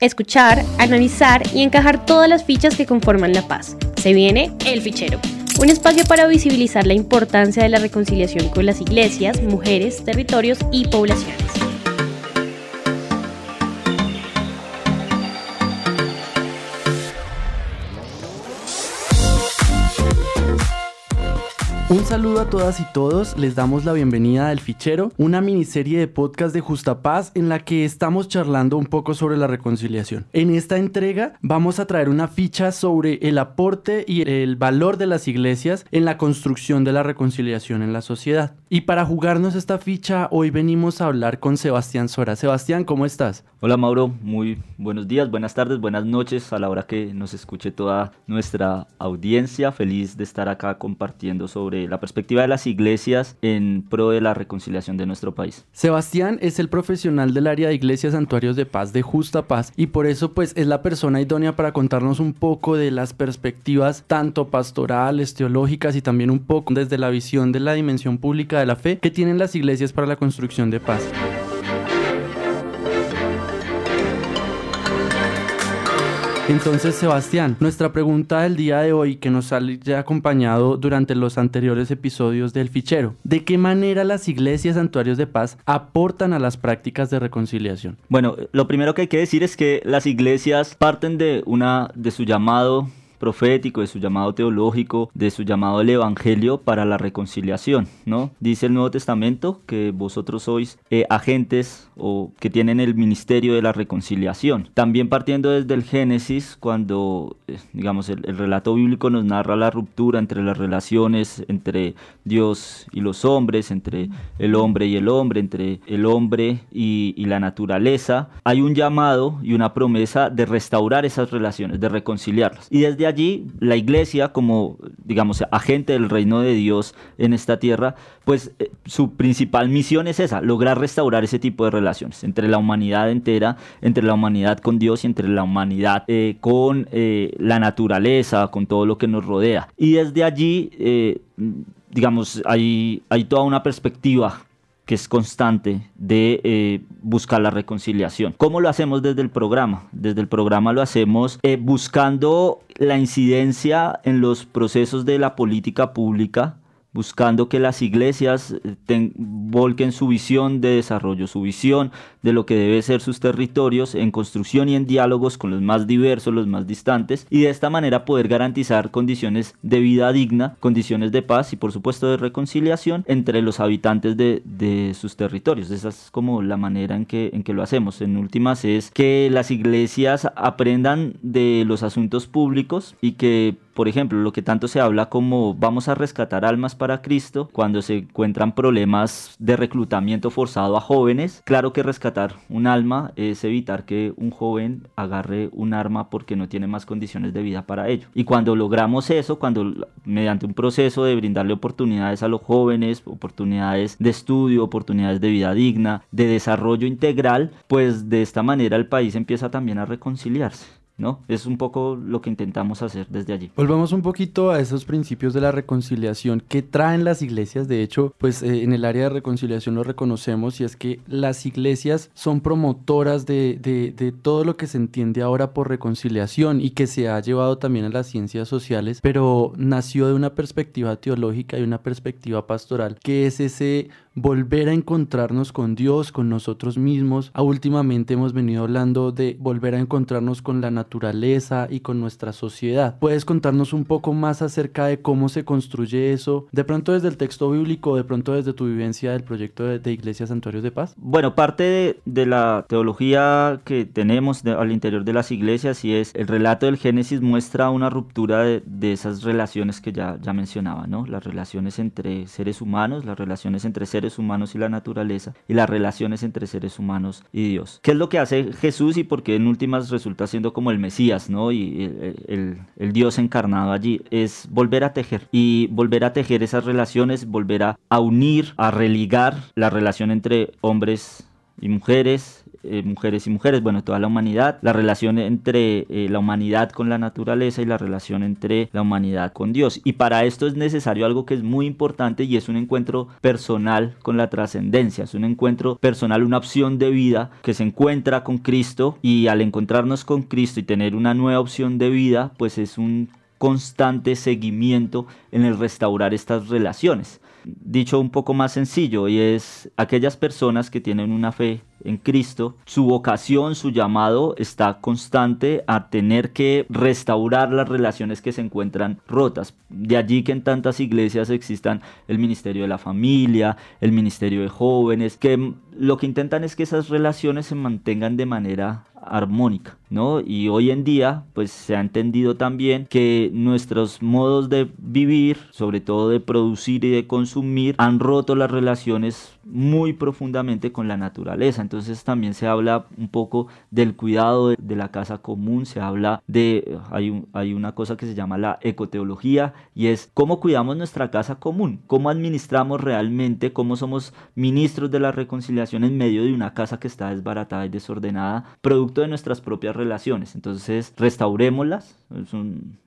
escuchar, analizar y encajar todas las fichas que conforman la paz. Se viene El Fichero, un espacio para visibilizar la importancia de la reconciliación con las iglesias, mujeres, territorios y poblaciones. Un saludo a todas y todos, les damos la bienvenida al Fichero, una miniserie de podcast de Justa Paz en la que estamos charlando un poco sobre la reconciliación. En esta entrega vamos a traer una ficha sobre el aporte y el valor de las iglesias en la construcción de la reconciliación en la sociedad. Y para jugarnos esta ficha, hoy venimos a hablar con Sebastián Sora. Sebastián, ¿cómo estás? Hola Mauro, muy buenos días, buenas tardes, buenas noches a la hora que nos escuche toda nuestra audiencia. Feliz de estar acá compartiendo sobre la perspectiva de las iglesias en pro de la reconciliación de nuestro país. Sebastián es el profesional del área de iglesias santuarios de paz de Justa Paz y por eso pues es la persona idónea para contarnos un poco de las perspectivas tanto pastorales, teológicas y también un poco desde la visión de la dimensión pública de la fe que tienen las iglesias para la construcción de paz. Entonces, Sebastián, nuestra pregunta del día de hoy que nos ha acompañado durante los anteriores episodios del fichero, ¿de qué manera las iglesias santuarios de paz aportan a las prácticas de reconciliación? Bueno, lo primero que hay que decir es que las iglesias parten de una de su llamado profético, de su llamado teológico, de su llamado al evangelio para la reconciliación, ¿no? Dice el Nuevo Testamento que vosotros sois eh, agentes o que tienen el ministerio de la reconciliación. También partiendo desde el Génesis, cuando, eh, digamos, el, relato bíblico nos narra la ruptura entre las relaciones entre Dios y los hombres, entre el hombre y el hombre, entre el hombre y, y la naturaleza, hay un llamado y una promesa de restaurar esas relaciones, de reconciliarlas. Y desde allí la iglesia como, digamos, agente del reino de Dios en esta tierra, pues eh, su principal misión es esa, lograr restaurar ese tipo de relaciones entre la humanidad entera, entre la humanidad con Dios y entre la humanidad eh, con eh, la naturaleza, con todo lo que nos rodea. Y desde allí, digamos, hay, hay toda una perspectiva que es constante de eh, buscar la reconciliación. ¿Cómo lo hacemos desde el programa? Desde el programa lo hacemos eh, buscando la incidencia en los procesos de la política pública buscando que las iglesias eh, volquen su visión de desarrollo, su visión de lo que debe ser sus territorios en construcción y en diálogos con los más diversos, los más distantes, y de esta manera poder garantizar condiciones de vida digna, condiciones de paz y por supuesto de reconciliación entre los habitantes de, de sus territorios. Esa es como la manera en que, en que lo hacemos. En últimas es que las iglesias aprendan de los asuntos públicos y que por ejemplo, lo que tanto se habla como vamos a rescatar almas para Cristo, cuando se encuentran problemas de reclutamiento forzado a jóvenes, claro que rescatar un alma es evitar que un joven agarre un arma porque no tiene más condiciones de vida para ello. Y cuando logramos eso, cuando mediante un proceso de brindarle oportunidades a los jóvenes, oportunidades de estudio, oportunidades de vida digna, de desarrollo integral, pues de esta manera el país empieza también a reconciliarse. ¿No? Es un poco lo que intentamos hacer desde allí. Volvamos un poquito a esos principios de la reconciliación que traen las iglesias. De hecho, pues eh, en el área de reconciliación lo reconocemos y es que las iglesias son promotoras de, todo lo que se entiende ahora por reconciliación y que se ha llevado también a las ciencias sociales, pero nació de una perspectiva teológica y una perspectiva pastoral, que es ese volver a encontrarnos con Dios, con nosotros mismos. A últimamente hemos venido hablando de volver a encontrarnos con la naturaleza y con nuestra sociedad. ¿Puedes contarnos un poco más acerca de cómo se construye eso? De pronto desde el texto bíblico, de pronto desde tu vivencia del proyecto de, de Iglesia Santuarios de Paz. Bueno, parte de, la teología que tenemos al interior de las iglesias y es el relato del Génesis muestra una ruptura de, de esas relaciones que ya, ya mencionaba, ¿no? Las relaciones entre seres humanos, las relaciones entre seres humanos y la naturaleza y las relaciones entre seres humanos y Dios. ¿Qué es lo que hace Jesús y por qué en últimas resulta siendo como el Mesías, ¿no? Y el, Dios encarnado allí es volver a tejer y volver a tejer esas relaciones, volver a, a unir, a religar la relación entre hombres y mujeres, eh, mujeres y mujeres, bueno, toda la humanidad, la relación entre eh, la humanidad con la naturaleza y la relación entre la humanidad con Dios. Y para esto es necesario algo que es muy importante y es un encuentro personal con la trascendencia, es un encuentro personal, una opción de vida que se encuentra con Cristo y al encontrarnos con Cristo y tener una nueva opción de vida, pues es un constante seguimiento en el restaurar estas relaciones. Dicho un poco más sencillo, y es aquellas personas que tienen una fe en Cristo, su vocación, su llamado está constante a tener que restaurar las relaciones que se encuentran rotas. De allí que en tantas iglesias existan el ministerio de la familia, el ministerio de jóvenes, que lo que intentan es que esas relaciones se mantengan de manera armónica, ¿no? Y hoy en día, pues se ha entendido también que nuestros modos de vivir, sobre todo de producir y de consumir, han roto las relaciones muy profundamente con la naturaleza. Entonces también se habla un poco del cuidado de, la casa común, se habla de, hay, hay una cosa que se llama la ecoteología y es cómo cuidamos nuestra casa común, cómo administramos realmente, cómo somos ministros de la reconciliación en medio de una casa que está desbaratada y desordenada, producto de nuestras propias relaciones. Entonces restaurémoslas, es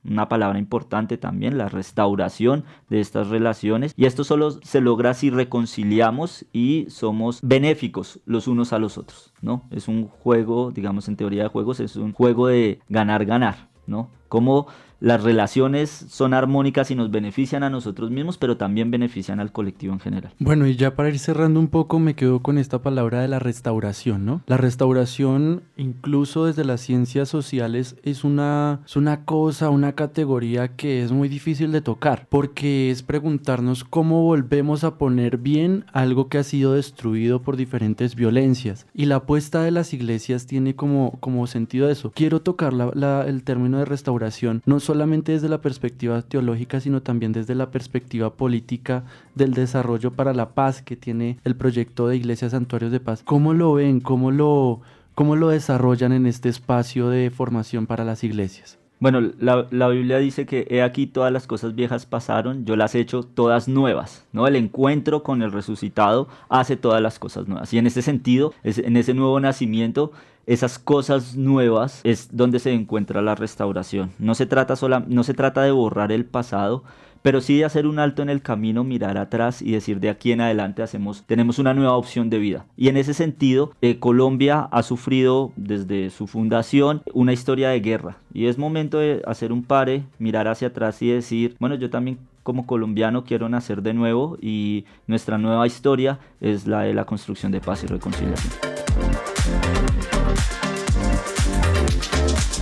una palabra importante también, la restauración de estas relaciones y esto solo se logra si reconciliamos y somos benéficos los unos a los otros, ¿no? Es un juego, digamos en teoría de juegos, es un juego de ganar-ganar, ¿no? Como las relaciones son armónicas y nos benefician a nosotros mismos, pero también benefician al colectivo en general. Bueno, y ya para ir cerrando un poco, me quedo con esta palabra de la restauración, ¿no? La restauración, incluso desde las ciencias sociales, es una, es una cosa, una categoría que es muy difícil de tocar, porque es preguntarnos cómo volvemos a poner bien algo que ha sido destruido por diferentes violencias. Y la apuesta de las iglesias tiene como, como sentido eso. Quiero tocar la, el término de restauración, no solamente desde la perspectiva teológica, sino también desde la perspectiva política del desarrollo para la paz que tiene el proyecto de Iglesias Santuarios de Paz. ¿Cómo lo ven? ¿Cómo lo, cómo lo desarrollan en este espacio de formación para las iglesias? Bueno, la, la, Biblia dice que he aquí todas las cosas viejas pasaron, yo las he hecho todas nuevas, ¿no? El encuentro con el resucitado hace todas las cosas nuevas. Y en ese sentido, en ese nuevo nacimiento, esas cosas nuevas es donde se encuentra la restauración. No se trata, sola, no se trata de borrar el pasado, pero sí de hacer un alto en el camino, mirar atrás y decir de aquí en adelante hacemos, tenemos una nueva opción de vida. Y en ese sentido, eh, Colombia ha sufrido desde su fundación una historia de guerra y es momento de hacer un pare, mirar hacia atrás y decir, bueno, yo también como colombiano quiero nacer de nuevo y nuestra nueva historia es la de la construcción de paz y reconciliación.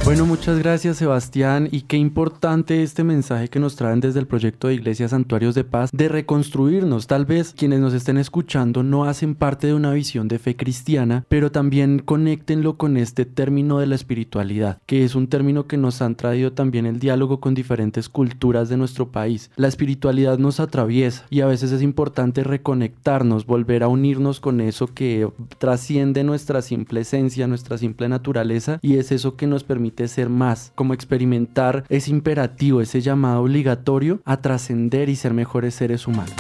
Bueno, muchas gracias Sebastián y qué importante este mensaje que nos traen desde el proyecto de Iglesias Santuarios de Paz de reconstruirnos. Tal vez quienes nos estén escuchando no hacen parte de una visión de fe cristiana, pero también conéctenlo con este término de la espiritualidad, que es un término que nos han traído también el diálogo con diferentes culturas de nuestro país. La espiritualidad nos atraviesa y a veces es importante reconectarnos, volver a unirnos con eso que trasciende nuestra simple esencia, nuestra simple naturaleza y es eso que nos permite ser más, como experimentar ese imperativo, ese llamado obligatorio a trascender y ser mejores seres humanos.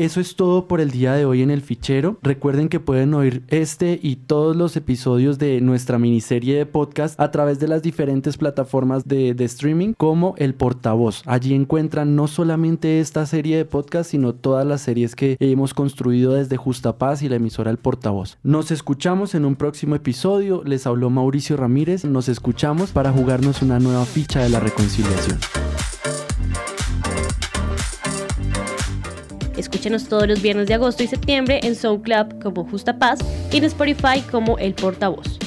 Eso es todo por el día de hoy en el fichero. Recuerden que pueden oír este y todos los episodios de nuestra miniserie de podcast a través de las diferentes plataformas de, streaming como El Portavoz. Allí encuentran no solamente esta serie de podcast, sino todas las series que hemos construido desde Justa Paz y la emisora El Portavoz. Nos escuchamos en un próximo episodio. Les habló Mauricio Ramírez. Nos escuchamos para jugarnos una nueva ficha de la reconciliación. Escúchenos todos los viernes de agosto y septiembre en Soul Club como Justa Paz y en Spotify como El Portavoz.